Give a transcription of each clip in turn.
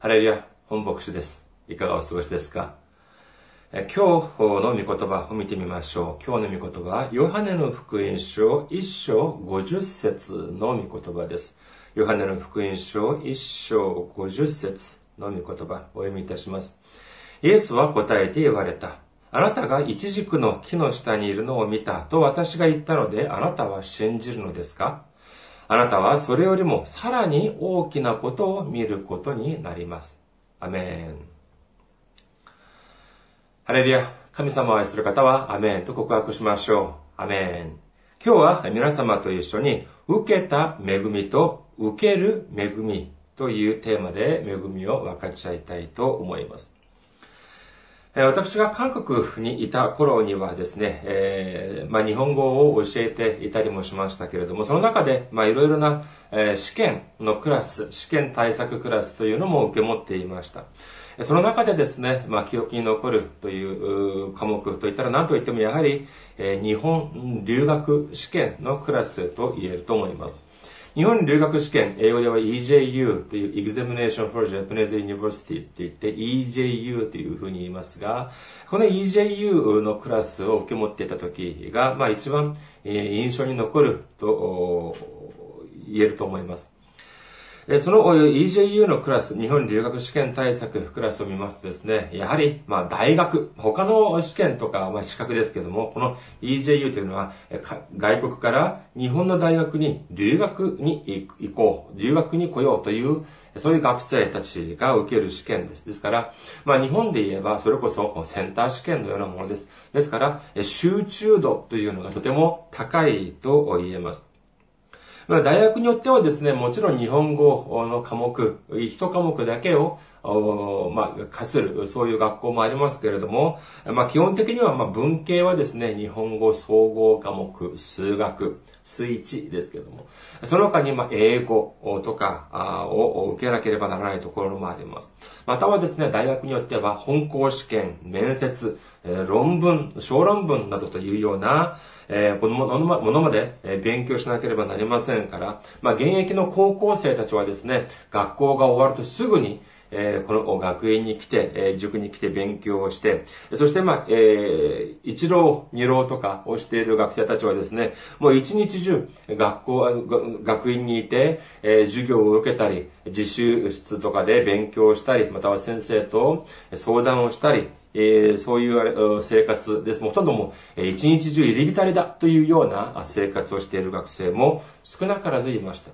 ハレルヤ、本牧師です。いかがお過ごしですか？今日の御言葉を見てみましょう。今日の御言葉は、ヨハネの福音書1章50節の御言葉です。ヨハネの福音書1章50節の御言葉、お読みいたします。イエスは答えて言われた。あなたがイチジクの木の下にいるのを見たと私が言ったので、あなたは信じるのですか？あなたはそれよりもさらに大きなことを見ることになります。アメン。ハレルヤ。神様を愛する方は、アメンと告白しましょう。アメン。今日は皆様と一緒に、受けた恵みと受ける恵みというテーマで恵みを分かち合いたいと思います。私が韓国にいた頃にはですね、えー、まあ、日本語を教えていたりもしましたけれども、その中で、ま、いろいろな、え、試験のクラス、試験対策クラスというのも受け持っていました。その中でですね、まあ、記憶に残るという科目といったら何と言ってもやはり、え、日本留学試験のクラスと言えると思います。日本留学試験、英語では EJU という Examination for Japanese University って言って EJU というふうに言いますが、この EJU のクラスを受け持っていた時が、まあ一番印象に残ると言えると思います。その EJU のクラス、日本留学試験対策クラスを見ますとですね、やはり、まあ大学、他の試験とか、まあ資格ですけども、この EJU というのは、外国から日本の大学に留学に行こう、留学に来ようという、そういう学生たちが受ける試験です。ですから、まあ日本で言えば、それこそセンター試験のようなものです。ですから、集中度というのがとても高いと言えます。大学によってはですね、もちろん日本語の科目、一科目だけを、まあ、課する、そういう学校もありますけれども、まあ、基本的には、まあ、文系はですね、日本語総合科目、数学、数一ですけれども、その他に、まあ、英語とかを受けなければならないところもあります。またはですね、大学によっては、本校試験、面接、論文、小論文などというような、えー、このものまで勉強しなければなりませんから、まあ、現役の高校生たちはですね、学校が終わるとすぐに、えー、この学園に来て、えー、塾に来て勉強をして、そして、まあ、えー、一浪、二浪とかをしている学生たちはですね、もう一日中、学校、学院にいて、えー、授業を受けたり、自習室とかで勉強したり、または先生と相談をしたり、えー、そういう生活です。もうほとんどもう、一日中入り浸りだというような生活をしている学生も少なからずいました。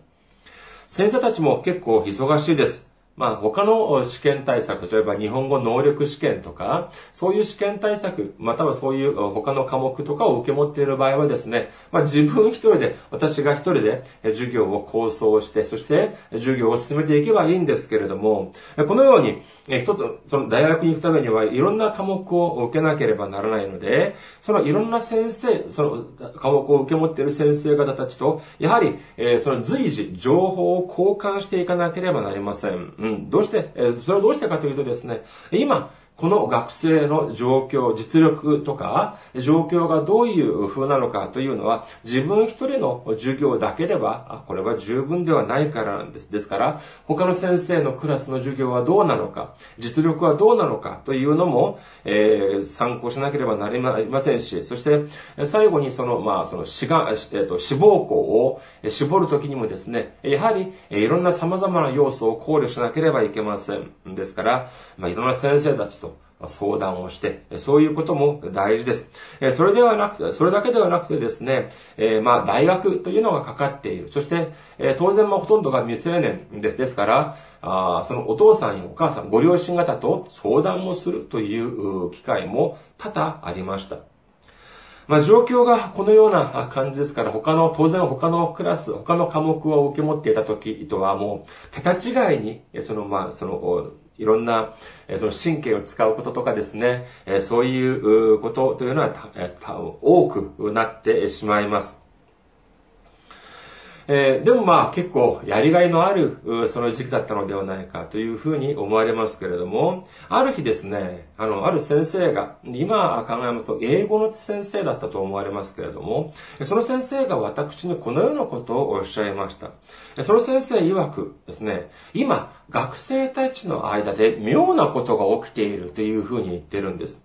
先生たちも結構忙しいです。まあ他の試験対策、例えば日本語能力試験とか、そういう試験対策、またはそういう他の科目とかを受け持っている場合はですね、まあ自分一人で、私が一人で授業を構想して、そして授業を進めていけばいいんですけれども、このように、一つ、その大学に行くためにはいろんな科目を受けなければならないので、そのいろんな先生、その科目を受け持っている先生方たちと、やはり、その随時情報を交換していかなければなりません。うん、どうして、えー、それはどうしてかというとですね、今、この学生の状況、実力とか、状況がどういう風なのかというのは、自分一人の授業だけでは、これは十分ではないからなんです。ですから、他の先生のクラスの授業はどうなのか、実力はどうなのかというのも、えー、参考しなければなりませんし、そして、最後にその、まあ、その志願、えー、と志望校を絞るときにもですね、やはり、いろんな様々な要素を考慮しなければいけません。ですから、まあ、いろんな先生たちと相談をして、そういうことも大事です。それではなくて、それだけではなくてですね、え、まあ、大学というのがかかっている。そして、え当然、まあほとんどが未成年です。ですから、あそのお父さんやお母さん、ご両親方と相談をするという機会も多々ありました。まあ、状況がこのような感じですから、他の、当然他のクラス、他の科目を受け持っていた時とはもう、桁違いに、その、まあ、その、いろんな、その神経を使うこととかですね、そういうことというのは多くなってしまいます。えー、でもまあ結構やりがいのあるその時期だったのではないかというふうに思われますけれども、ある日ですね、あの、ある先生が、今考えますと英語の先生だったと思われますけれども、その先生が私にこのようなことをおっしゃいました。その先生曰くですね、今、学生たちの間で妙なことが起きているというふうに言ってるんです。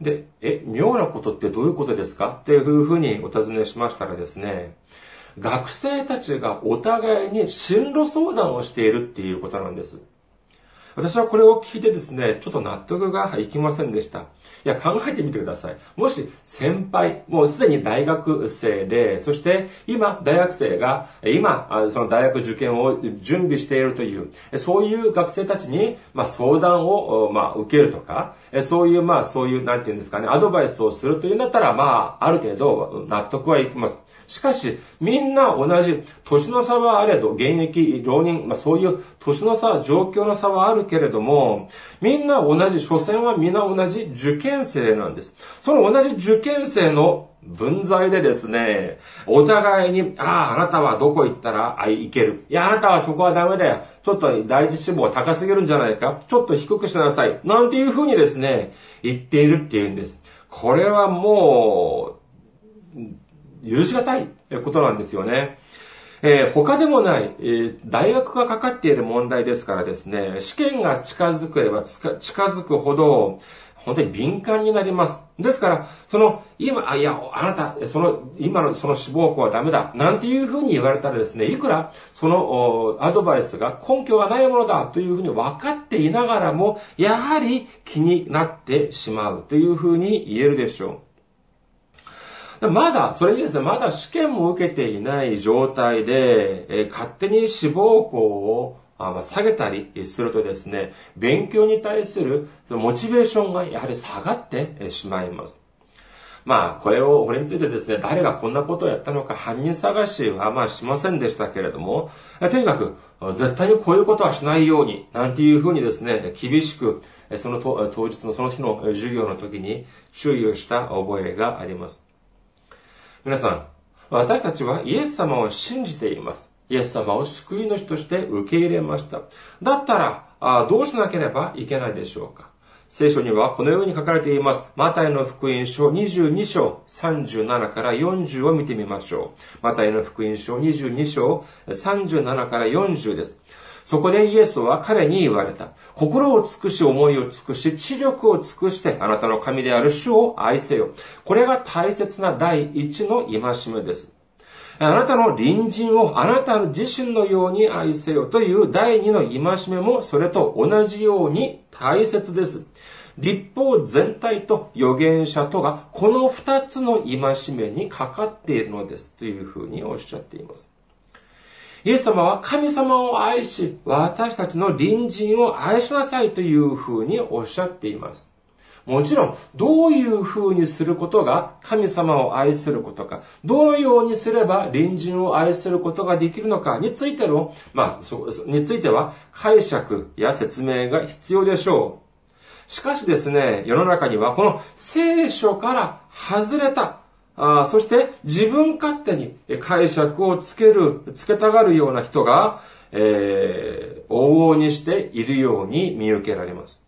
で、え、妙なことってどういうことですか？っていうふうにお尋ねしましたらですね、学生たちがお互いに進路相談をしているっていうことなんです。私はこれを聞いてですね、ちょっと納得がいきませんでした。いや、考えてみてください。もし先輩、もうすでに大学生で、そして今大学生が、今、その大学受験を準備しているという、そういう学生たちに、まあ、相談を、まあ、受けるとか、そういう、まあ、そういう、なんていうんですかね、アドバイスをするというんだったら、まあ、ある程度納得はいきます。しかし、みんな同じ、年の差はあれど、現役、浪人、まあそういう年の差、状況の差はあるけれども、みんな同じ、所詮はみんな同じ受験生なんです。その同じ受験生の分際でですね、お互いに、ああ、あなたはどこ行ったら、あ、行ける。いや、あなたはそこはダメだよ。ちょっと第一志望高すぎるんじゃないか。ちょっと低くしなさい。なんていうふうにですね、言っているっていうんです。これはもう、許しがたいことなんですよね。えー、他でもない、えー、大学がかかっている問題ですからですね、試験が近づけば近づくほど、本当に敏感になります。ですから、その、今、あ、いや、あなた、その、今のその志望校はダメだ、なんていうふうに言われたらですね、いくら、その、アドバイスが根拠がないものだというふうに分かっていながらも、やはり気になってしまうというふうに言えるでしょう。まだ、それにですね、まだ試験も受けていない状態で、え、勝手に志望校をあ下げたりするとですね、勉強に対するモチベーションがやはり下がってしまいます。まあ、これを、これについてですね、誰がこんなことをやったのか犯人探しはまあしませんでしたけれども、とにかく、絶対にこういうことはしないように、なんていうふうにですね、厳しく、その当日のその日の授業の時に注意をした覚えがあります。皆さん、私たちはイエス様を信じています。イエス様を救い主として受け入れました。だったら、あどうしなければいけないでしょうか聖書にはこのように書かれています。マタイの福音書22章37から40を見てみましょう。マタイの福音書22章37から40です。そこでイエスは彼に言われた。心を尽くし、思いを尽くし、知力を尽くして、あなたの神である主を愛せよ。これが大切な第一の戒めです。あなたの隣人をあなた自身のように愛せよという第二の戒めもそれと同じように大切です。立法全体と預言者とがこの二つの戒めにかかっているのですというふうにおっしゃっています。イエス様は神様を愛し、私たちの隣人を愛しなさいというふうにおっしゃっています。もちろん、どういうふうにすることが神様を愛することか、どのようにすれば隣人を愛することができるのかについての、まあ、そ、については解釈や説明が必要でしょう。しかしですね、世の中にはこの聖書から外れたあそして自分勝手に解釈をつける、つけたがるような人が、えー、往々にしているように見受けられます。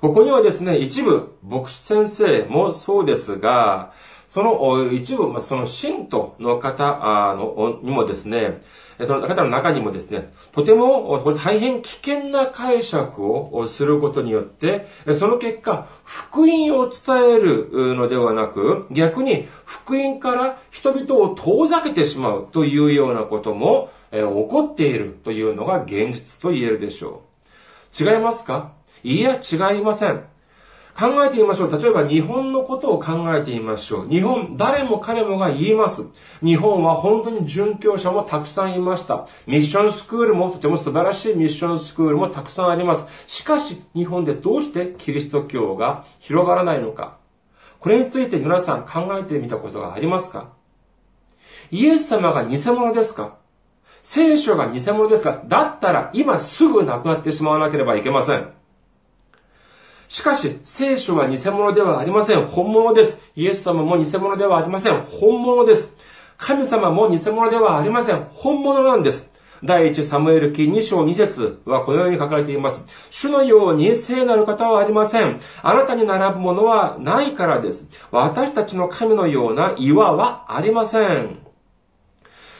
ここにはですね、一部、牧師先生もそうですが、その一部、その信徒の方のにもですね、その方の中にもですね、とても大変危険な解釈をすることによって、その結果、福音を伝えるのではなく、逆に福音から人々を遠ざけてしまうというようなことも起こっているというのが現実と言えるでしょう。違いますか？いや、違いません。考えてみましょう。例えば日本のことを考えてみましょう。日本、誰も彼もが言います。日本は本当に殉教者もたくさんいました。ミッションスクールもとても素晴らしいミッションスクールもたくさんあります。しかし、日本でどうしてキリスト教が広がらないのか。これについて皆さん考えてみたことがありますか？イエス様が偽物ですか？聖書が偽物ですか？だったら今すぐ亡くなってしまわなければいけません。しかし、聖書は偽物ではありません。本物です。イエス様も偽物ではありません。本物です。神様も偽物ではありません。本物なんです。第一サムエル記2章2節はこのように書かれています。主のように聖なる方はありません。あなたに並ぶものはないからです。私たちの神のような岩はありません。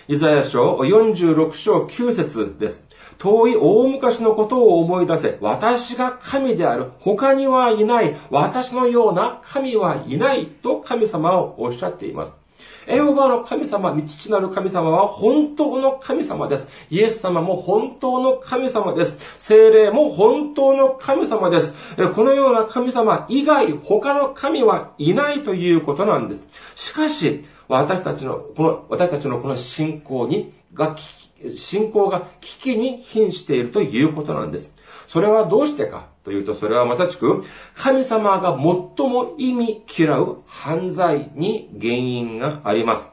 イザヤ書46章9節です。遠い大昔のことを思い出せ。私が神である。他にはいない。私のような神はいない。と神様はおっしゃっています。エホバの神様、父なる神様は本当の神様です。イエス様も本当の神様です。精霊も本当の神様です。このような神様以外、他の神はいないということなんです。しかし、私たちの、この、私たちのこの信仰に、が、信仰が危機に瀕しているということなんです。それはどうしてかというと、それはまさしく、神様が最も意味嫌う犯罪に原因があります。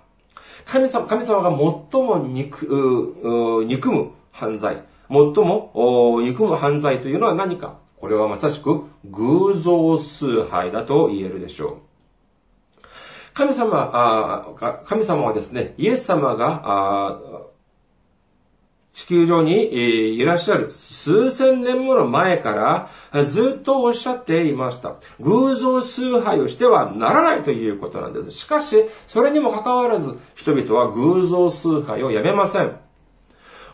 神様神様が最も憎憎む犯罪、最も憎む犯罪というのは何かこれはまさしく偶像崇拝だと言えるでしょう。神様、神様はですね、イエス様が、地球上にいらっしゃる数千年もの前からずっとおっしゃっていました。偶像崇拝をしてはならないということなんです。しかし、それにもかかわらず、人々は偶像崇拝をやめません。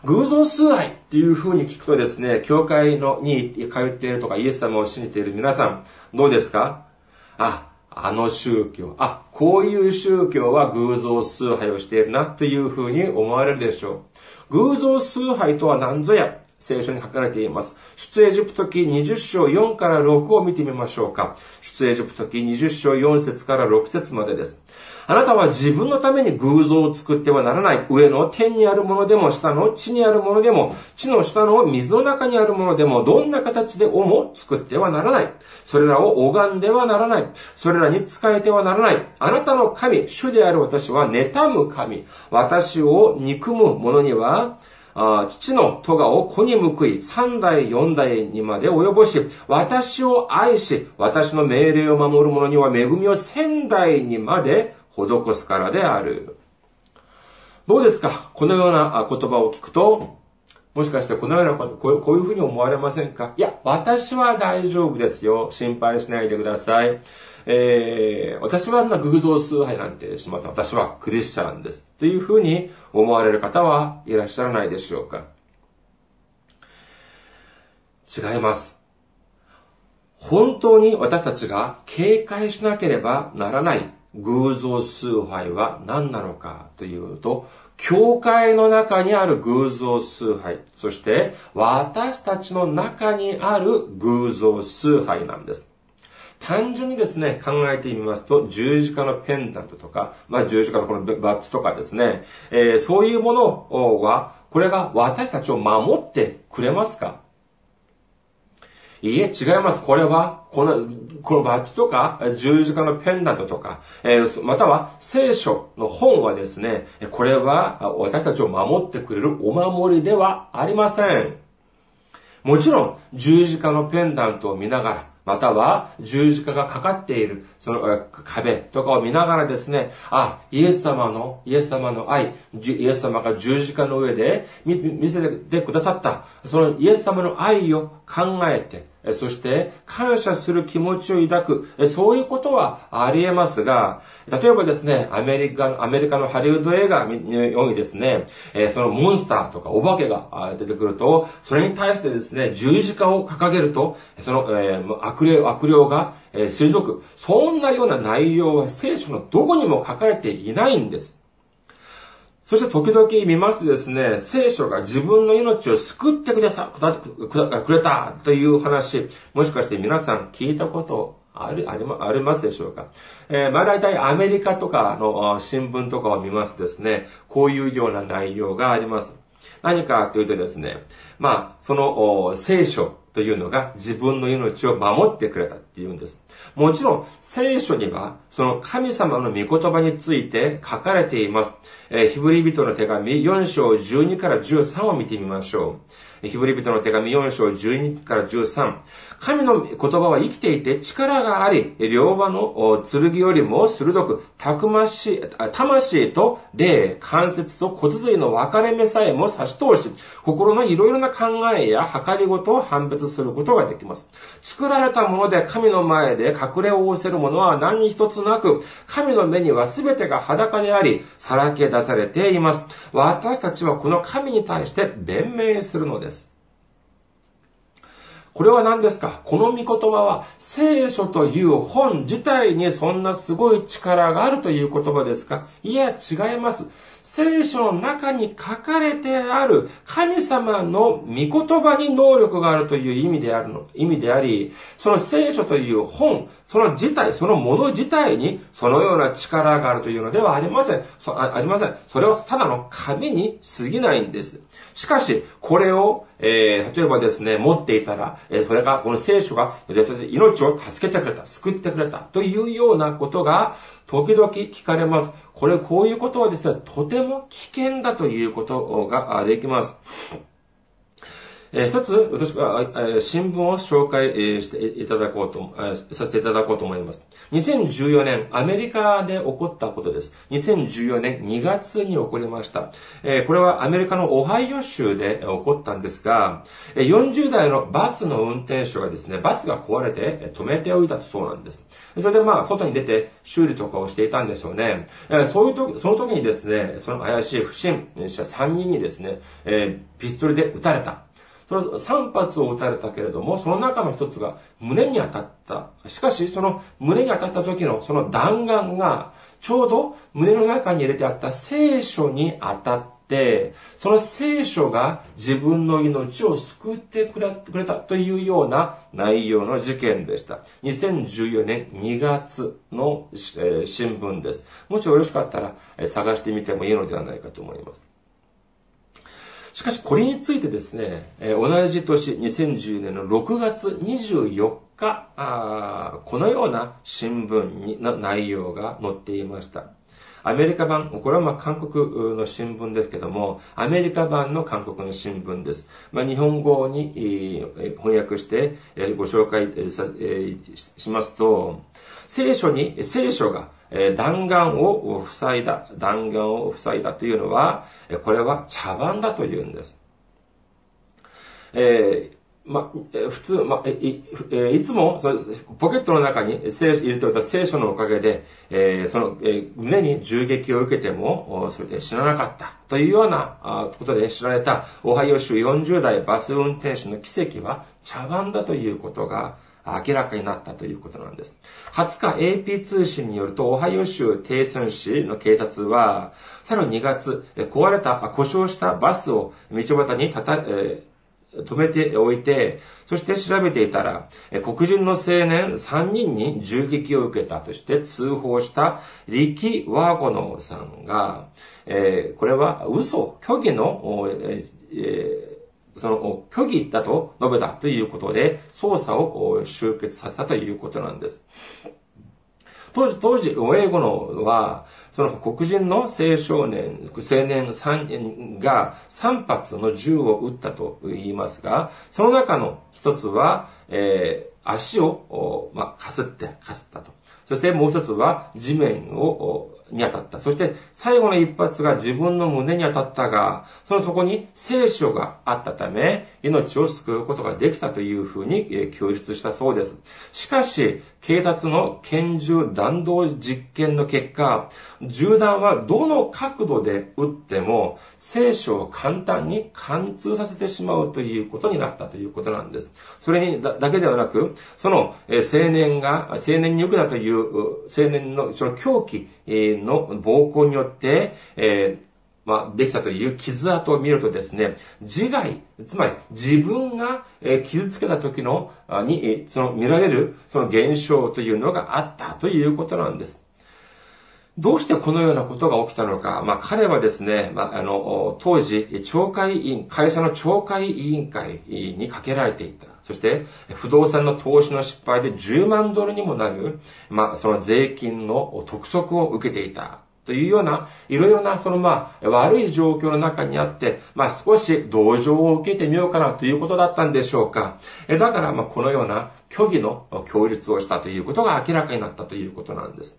偶像崇拝っていう風に聞くとですね、教会のに通っているとかイエス様を信じている皆さん、どうですか？あ、あの宗教、あ、こういう宗教は偶像崇拝をしているなというふうに思われるでしょう。偶像崇拝とは何ぞや。聖書に書かれています。出エジプト記20章4から6を見てみましょうか。出エジプト記20章4節から6節までです。あなたは自分のために偶像を作ってはならない。上の天にあるものでも、下の地にあるものでも、地の下の水の中にあるものでも、どんな形でをも作ってはならない。それらを拝んではならない。それらに仕えてはならない。あなたの神、主である私は妬む神。私を憎む者には、父の戸川を子に報い、三代四代にまで及ぼし、私を愛し、私の命令を守る者には恵みを仙代にまで施すからである。どうですか？このような言葉を聞くと、もしかしてこのようなこと、こういうふうに思われませんか？いや、私は大丈夫ですよ。心配しないでください。えー、私は偶像崇拝なんてしません。私はクリスチャンです。というふうに思われる方はいらっしゃらないでしょうか違います。本当に私たちが警戒しなければならない偶像崇拝は何なのかというと、教会の中にある偶像崇拝、そして私たちの中にある偶像崇拝なんです。単純にですね、考えてみますと、十字架のペンダントとか、まあ十字架のこのバッジとかですね、えー、そういうものは、これが私たちを守ってくれますか？いいえ、違います。これは、この、このバッジとか、十字架のペンダントとか、えー、または聖書の本はですね、これは私たちを守ってくれるお守りではありません。もちろん、十字架のペンダントを見ながら、または十字架がかかっている、その壁とかを見ながらですね、あ、イエス様の、イエス様の愛、イエス様が十字架の上で見せてくださった、そのイエス様の愛を考えて、そして感謝する気持ちを抱く、そういうことはあり得ますが、例えばですね、アメリカ、アメリカのハリウッド映画のようにですね、そのモンスターとかお化けが出てくると、それに対してですね、十字架を掲げると、その、悪霊、悪霊が退く。そんなような内容は聖書のどこにも書かれていないんです。そして時々見ますとですね、聖書が自分の命を救ってくださ、くれたという話、もしかして皆さん聞いたことあり、ありありますでしょうか？えー、まあ大体アメリカとかの新聞とかを見ますとですね、こういうような内容があります。何かというとですね、まあ、その聖書というのが自分の命を守ってくれたっていうんです。もちろん、聖書には、その神様の御言葉について書かれています。えー、ヒブリ人の手紙4章12から13を見てみましょう。ヒブリ人の手紙4章12から13。神の言葉は生きていて力があり、両刃の剣よりも鋭く、たくましい、魂と霊、関節と骨髄の分かれ目さえも差し通し、心のいろいろな考えや計りごとを判別することができます。作られたもので神の前で隠れを仰せるものは何一つなく、神の目には全てが裸であり、さらけ出されています。私たちはこの神に対して弁明するのです。これは何ですか？この御言葉は聖書という本自体にそんなすごい力があるという言葉ですか？いや、違います。聖書の中に書かれてある神様の御言葉に能力があるという意味であるの、意味であり、その聖書という本、その自体、そのもの自体にそのような力があるというのではありません。あありません。それはただの紙に過ぎないんです。しかし、これを、えー、例えばですね、持っていたら、えー、それが、この聖書が、命を助けてくれた、救ってくれた、というようなことが、時々聞かれます。これ、こういうことはですね、とても危険だということができます。えー、一つ、私は、えー、新聞を紹介、えー、していただこうと、えー、させていただこうと思います。2014年、アメリカで起こったことです。2014年2月に起こりました。えー、これはアメリカのオハイオ州で起こったんですが、40代のバスの運転手がですね、バスが壊れて止めておいたそうなんです。それでまあ、外に出て修理とかをしていたんでしょうね。えー、そういうと、その時にですね、その怪しい不審者3人にですね、えー、ピストルで撃たれた。その3発を撃たれたけれども、その中の一つが胸に当たった。しかし、その胸に当たった時のその弾丸が、ちょうど胸の中に入れてあった聖書に当たって、その聖書が自分の命を救ってくれたというような内容の事件でした。2014年2月の新聞です。もしよろしかったら探してみてもいいのではないかと思います。しかしこれについてですね、え同じ年2010年の6月24日、あこのような新聞にの内容が載っていました。アメリカ版、これはまあ韓国の新聞ですけども、アメリカ版の韓国の新聞です。まあ、日本語に翻訳してご紹介しますと、聖書に、聖書が弾丸を塞いだ、弾丸を塞いだというのは、これは茶番だというんです。えーま、普通、ま、い、いつも、ポケットの中に聖入れておいた聖書のおかげで、えー、その、えー、胸に銃撃を受けても、それで死ななかった。というようなことで知られた、オハイオ州40代バス運転手の奇跡は茶番だということが、明らかになったということなんです。20日 AP 通信によると、オハイオ州テイソン市の警察は、さらに2月、壊れた、故障したバスを道端にたた、えー、止めておいて、そして調べていたら、黒人の青年3人に銃撃を受けたとして通報したリキ・ワーゴノさんが、えー、これは嘘、虚偽の、えーその虚偽だと述べたということで、捜査を終結させたということなんです。当時、当時、英語のは、その黒人の青少年、青年3人が3発の銃を撃ったと言いますが、その中の一つは、えー、足を、まあ、かすって、かすったと。そしてもう一つは地面をに当たった。そして最後の一発が自分の胸に当たったが、そのとこに聖書があったため、命を救うことができたというふうに供述したそうです。しかし、警察の拳銃弾道実験の結果、銃弾はどの角度で撃っても、聖書を簡単に貫通させてしまうということになったということなんです。それにだけではなく、その青年が、青年に行くなという青年のその狂気の暴行によって、えーまあ、できたという傷跡を見るとですね、自害、つまり自分が傷つけた時の、に、その見られる、その現象というのがあったということなんです。どうしてこのようなことが起きたのか。まあ、彼はですね、まあ、あの、当時、懲戒委員、会社の懲戒委員会にかけられていた。そして、不動産の投資の失敗で10万ドルにもなる、まあ、その税金の督促を受けていた。というような、いろいろな、そのまあ、悪い状況の中にあって、まあ少し同情を受けてみようかなということだったんでしょうか。えだから、まあこのような虚偽の供述をしたということが明らかになったということなんです。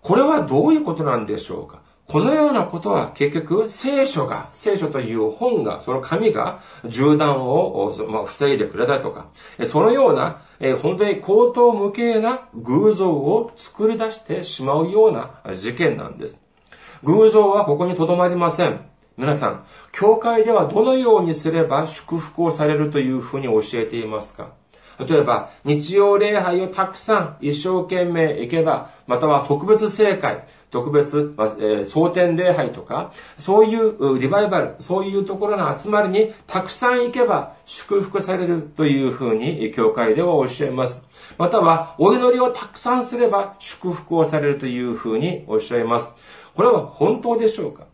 これはどういうことなんでしょうかこのようなことは結局聖書が、聖書という本が、その紙が銃弾を、防いでくれたとか、そのような、本当に高等無形な偶像を作り出してしまうような事件なんです。偶像はここに留まりません。皆さん、教会ではどのようにすれば祝福をされるというふうに教えていますか？例えば、日曜礼拝をたくさん一生懸命行けば、または特別聖会、特別、まえー、蒼天礼拝とか、そういうリバイバル、そういうところの集まりにたくさん行けば祝福されるというふうに教会では教えます。または、お祈りをたくさんすれば祝福をされるというふうにおっしゃいます。これは本当でしょうか？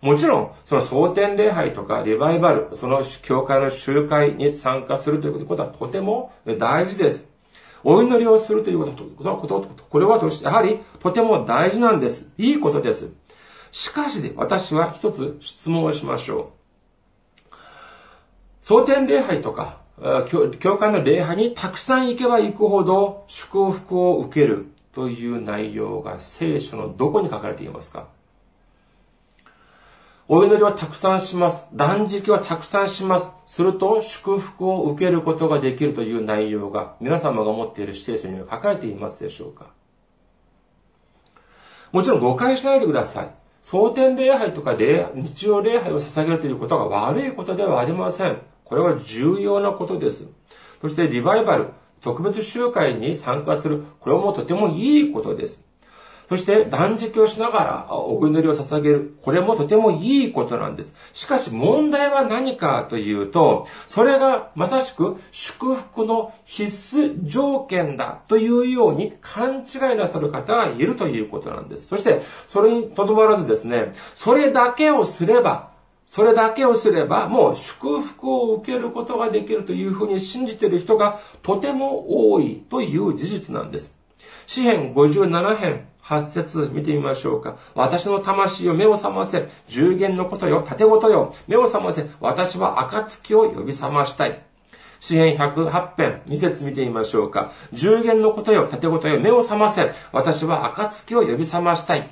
もちろん、その蒼天礼拝とかリバイバル、その教会の集会に参加するということはとても大事です。お祈りをするということ、こと、これはやはりとても大事なんです。いいことです。しかしで、私は一つ質問をしましょう。蒼天礼拝とか、教会の礼拝にたくさん行けば行くほど祝福を受けるという内容が聖書のどこに書かれていますか？お祈りはたくさんします。断食はたくさんします。すると祝福を受けることができるという内容が皆様が持っている指定書には書かれていますでしょうかもちろん誤解しないでください。蒼天礼拝とか日曜礼拝を捧げるということが悪いことではありません。これは重要なことです。そしてリバイバル、特別集会に参加する、これもとてもいいことです。そして断食をしながらお祈りを捧げる。これもとてもいいことなんです。しかし問題は何かというと、それがまさしく祝福の必須条件だというように勘違いなさる方がいるということなんです。そして、それにとどまらずですね、それだけをすれば、それだけをすれば、もう祝福を受けることができるというふうに信じている人がとても多いという事実なんです。詩編57編8節見てみましょうか。私の魂を目を覚ませ。十元のことよ、盾ごとよ。目を覚ませ。私は暁を呼び覚ましたい。詩編108編、2節見てみましょうか。十元のことよ、盾ごとよ、目を覚ませ。私は暁を呼び覚ましたい。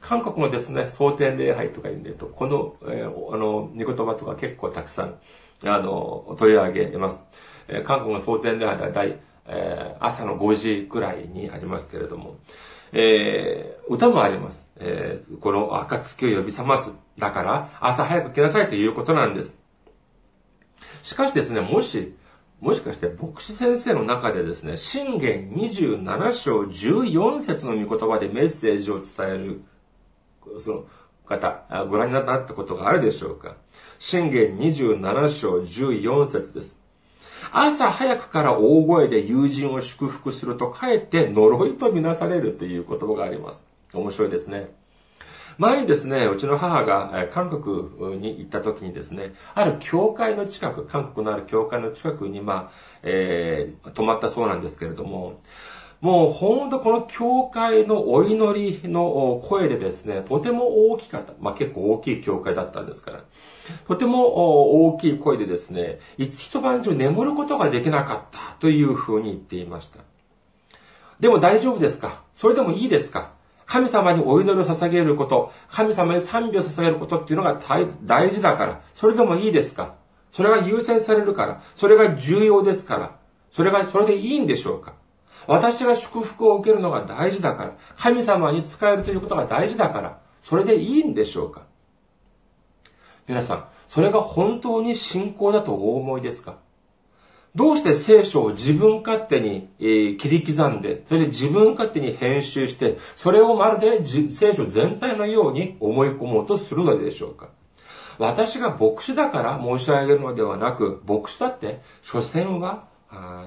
韓国もですね、蒼天礼拝とか言うんでと、この、えー、あの、御言葉とか結構たくさん、あの、取り上げます。えー、韓国の蒼天礼拝は大、えー、朝の5時くらいにありますけれども、えー、歌もあります。えー、この暁を呼び覚ます。だから、朝早く来なさいということなんです。しかしですね、もし、もしかして牧師先生の中でですね、信玄27章14節の御言葉でメッセージを伝える、その方、ご覧になったことがあるでしょうか？信玄27章14節です。朝早くから大声で友人を祝福すると、かえって呪いとみなされるという言葉があります。面白いですね。前にですね、うちの母が韓国に行った時にですね、ある教会の近く、韓国のある教会の近くに、まあ、えー、泊まったそうなんですけれども、もうほんとこの教会のお祈りの声でですね、とても大きかった。まあ結構大きい教会だったんですから。とても大きい声でですね、一晩中眠ることができなかった。というふうに言っていました。でも大丈夫ですか？それでもいいですか？神様にお祈りを捧げること、神様に賛美を捧げることっていうのが大事だから、それでもいいですか？それが優先されるから、それが重要ですから、それが、それでいいんでしょうか？私が祝福を受けるのが大事だから、神様に仕えるということが大事だから、それでいいんでしょうか？皆さん、それが本当に信仰だとお思いですか？どうして聖書を自分勝手に、切り刻んで、そして自分勝手に編集して、それをまるで聖書全体のように思い込もうとするのでしょうか？私が牧師だから申し上げるのではなく、牧師だって、所詮は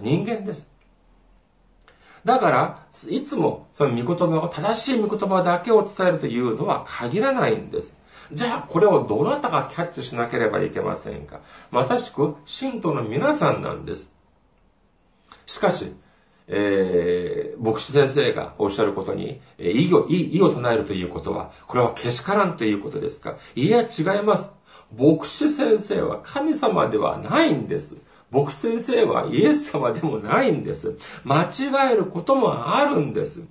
人間です。だから、いつもその御言葉を、正しい御言葉だけを伝えるというのは限らないんです。じゃあ、これをどなたがキャッチしなければいけませんかまさしく、信徒の皆さんなんです。しかし、えー、牧師先生がおっしゃることに、えー、異を、異を唱えるということは、これはけしからんということですかいや、違います。牧師先生は神様ではないんです。牧師先生はイエス様でもないんです。間違えることもあるんです。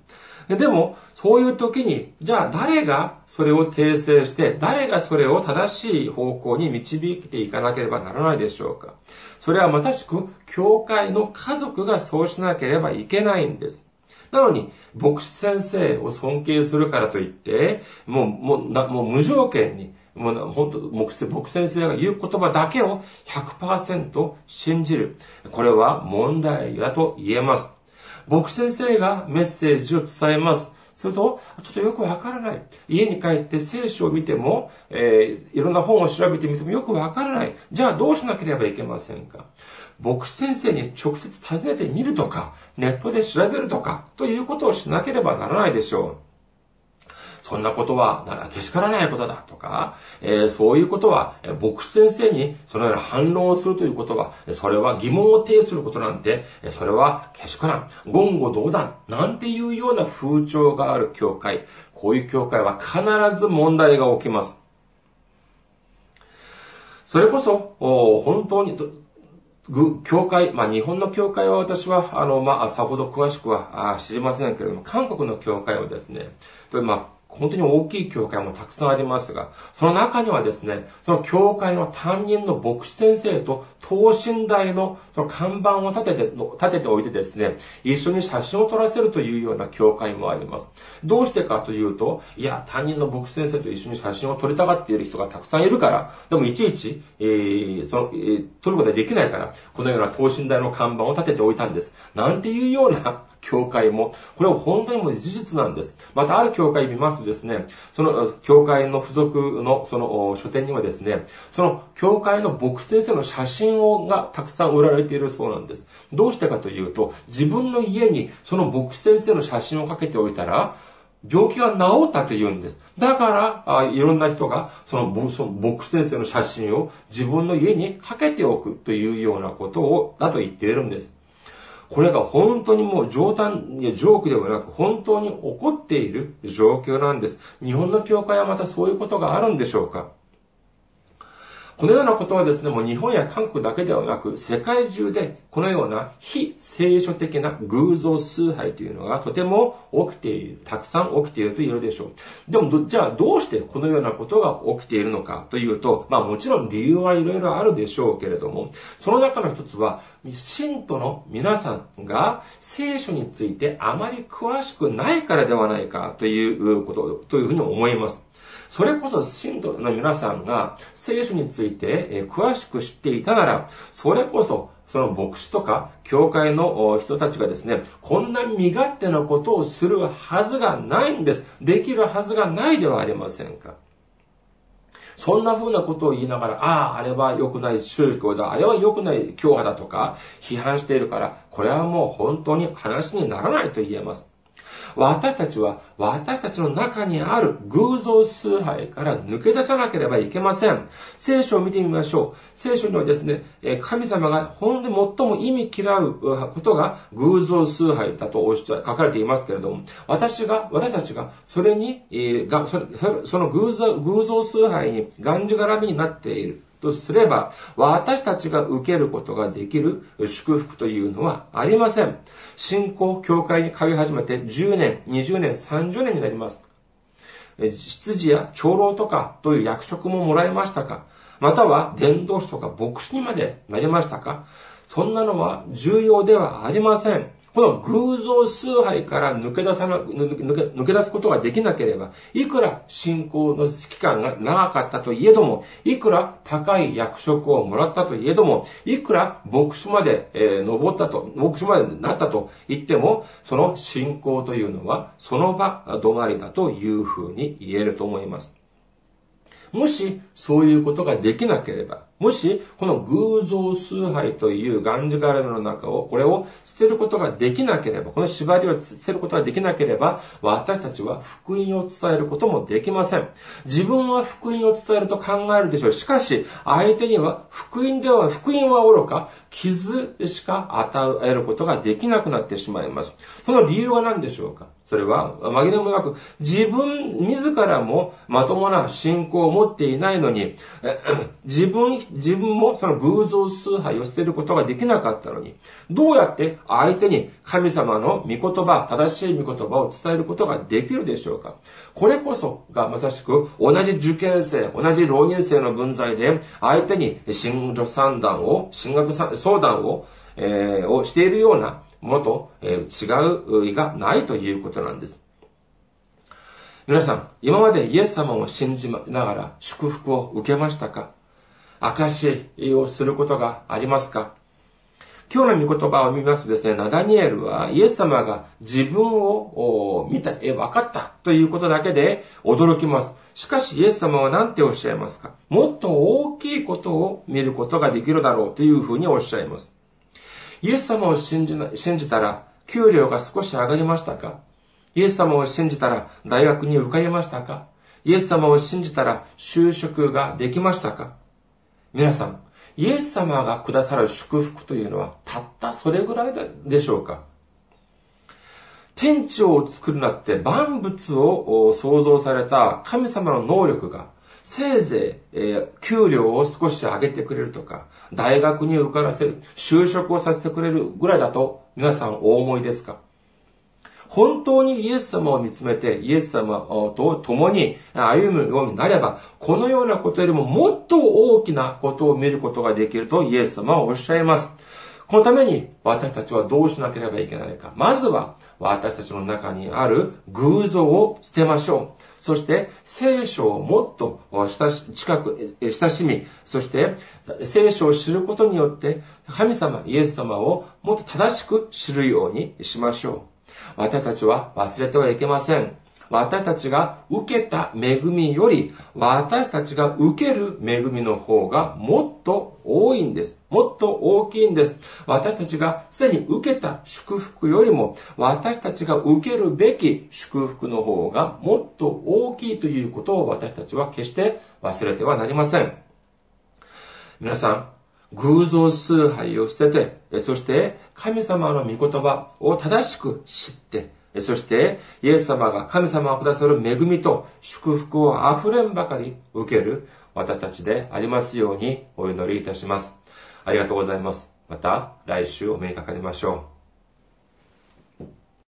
でも、そういう時に、じゃあ誰がそれを訂正して、誰がそれを正しい方向に導いていかなければならないでしょうか。それはまさしく、教会の家族がそうしなければいけないんです。なのに、牧師先生を尊敬するからといって、もう、もう、もう無条件に、もう本当、牧先生が言う言葉だけを100%信じる。これは問題だと言えます。牧先生がメッセージを伝えます。すると、ちょっとよくわからない。家に帰って聖書を見ても、えー、いろんな本を調べてみてもよくわからない。じゃあどうしなければいけませんか？牧師先生に直接尋ねてみるとか、ネットで調べるとか、ということをしなければならないでしょう。そんなことは、けしからないことだとか、えー、そういうことは、牧師先生にそのような反論をするということは、それは疑問を呈することなんて、それはけしからん、言語道断、なんていうような風潮がある教会、こういう教会は必ず問題が起きます。それこそ、本当に、教会、まあ日本の教会は私は、あの、まあさほど詳しくは知りませんけれども、韓国の教会はですね、まあ本当に大きい教会もたくさんありますが、その中にはですね、その教会の担任の牧師先生と等身大のその看板を立てて、立てておいてですね、一緒に写真を撮らせるというような教会もあります。どうしてかというと、いや、担任の牧師先生と一緒に写真を撮りたがっている人がたくさんいるから、でもいちいち、えー、その、えー、撮ることができないから、このような等身大の看板を立てておいたんです。なんていうような教会も、これは本当にもう事実なんです。またある教会見ますとですね、その教会の付属のその書店にはですね、その教会の牧師先生の写真をがたくさん売られているそうなんです。どうしてかというと、自分の家にその牧師先生の写真をかけておいたら、病気が治ったと言うんです。だから、あいろんな人が、その、その牧師先生の写真を自分の家にかけておくというようなことを、だと言っているんです。これが本当にもう冗談、ジョークではなく、本当に起こっている状況なんです。日本の教会はまたそういうことがあるんでしょうか？このようなことはですね、もう日本や韓国だけではなく、世界中でこのような非聖書的な偶像崇拝というのがとても起きている、たくさん起きていると言えるでしょう。でも、じゃあどうしてこのようなことが起きているのかというと、まあもちろん理由はいろいろあるでしょうけれども、その中の一つは、信徒の皆さんが聖書についてあまり詳しくないからではないかということ、というふうに思います。それこそ信徒の皆さんが聖書について詳しく知っていたなら、それこそその牧師とか教会の人たちがですね、こんな身勝手なことをするはずがないんです。できるはずがないではありませんか。そんな風なことを言いながら、ああ、あれは良くない宗教だ、あれは良くない教派だとか、批判しているから、これはもう本当に話にならないと言えます。私たちは私たちの中にある偶像崇拝から抜け出さなければいけません。聖書を見てみましょう。聖書にはですね、神様が本当に最も意味嫌うことが偶像崇拝だと書かれていますけれども、私が、私たちがそれに、その偶像偶像崇拝にがんじがらみになっている。とすれば、私たちが受けることができる祝福というのはありません。信仰、教会に通い始めて10年、20年、30年になります。執事や長老とかという役職ももらいましたか？または伝道師とか牧師にまでなりましたか？そんなのは重要ではありません。この偶像崇拝から抜け出さな、抜け、出すことができなければ、いくら信仰の期間が長かったといえども、いくら高い役職をもらったといえども、いくら牧師まで、えー、登ったと、牧師までなったと言っても、その信仰というのは、その場止まりだというふうに言えると思います。もし、そういうことができなければ、もし、この偶像崇拝というがんじがらめの中を、これを捨てることができなければ、この縛りを捨てることができなければ、私たちは福音を伝えることもできません。自分は福音を伝えると考えるでしょう。しかし、相手には福音では、福音は愚か、傷しか与えることができなくなってしまいます。その理由は何でしょうか？それは、紛れもなく、自分自らもまともな信仰を持っていないのに、自分、自分もその偶像崇拝を捨てることができなかったのに、どうやって相手に神様の御言葉、正しい御言葉を伝えることができるでしょうか。これこそがまさしく同じ受験生、同じ浪人生の分際で、相手に進路三段を、進学相談を、えー、をしているようなものと、え、違う意がないということなんです。皆さん、今までイエス様を信じながら祝福を受けましたか？証をすることがありますか？今日の御言葉を見ますとですね、ナダニエルはイエス様が自分を見た、え、分かったということだけで驚きます。しかしイエス様は何ておっしゃいますか？もっと大きいことを見ることができるだろうというふうにおっしゃいます。イエス様を信じ信じたら、給料が少し上がりましたか？イエス様を信じたら、大学に受かりましたか？イエス様を信じたら、就職ができましたか？皆さん、イエス様がくださる祝福というのは、たったそれぐらいでしょうか？天地を作るなって万物を創造された神様の能力が、せいぜい、えー、給料を少し上げてくれるとか、大学に受からせる、就職をさせてくれるぐらいだと皆さんお思いですか？本当にイエス様を見つめて、イエス様と共に歩むようになれば、このようなことよりももっと大きなことを見ることができるとイエス様はおっしゃいます。このために私たちはどうしなければいけないか。まずは私たちの中にある偶像を捨てましょう。そして聖書をもっと近く、親しみ、そして聖書を知ることによって神様、イエス様をもっと正しく知るようにしましょう。私たちは忘れてはいけません。私たちが受けた恵みより、私たちが受ける恵みの方がもっと多いんです。もっと大きいんです。私たちがすでに受けた祝福よりも、私たちが受けるべき祝福の方がもっと大きいということを私たちは決して忘れてはなりません。皆さん、偶像崇拝を捨てて、そして神様の御言葉を正しく知って、そして、イエス様が神様がくださる恵みと祝福を溢れんばかり受ける私たちでありますようにお祈りいたします。ありがとうございます。また来週お目にかかりましょう。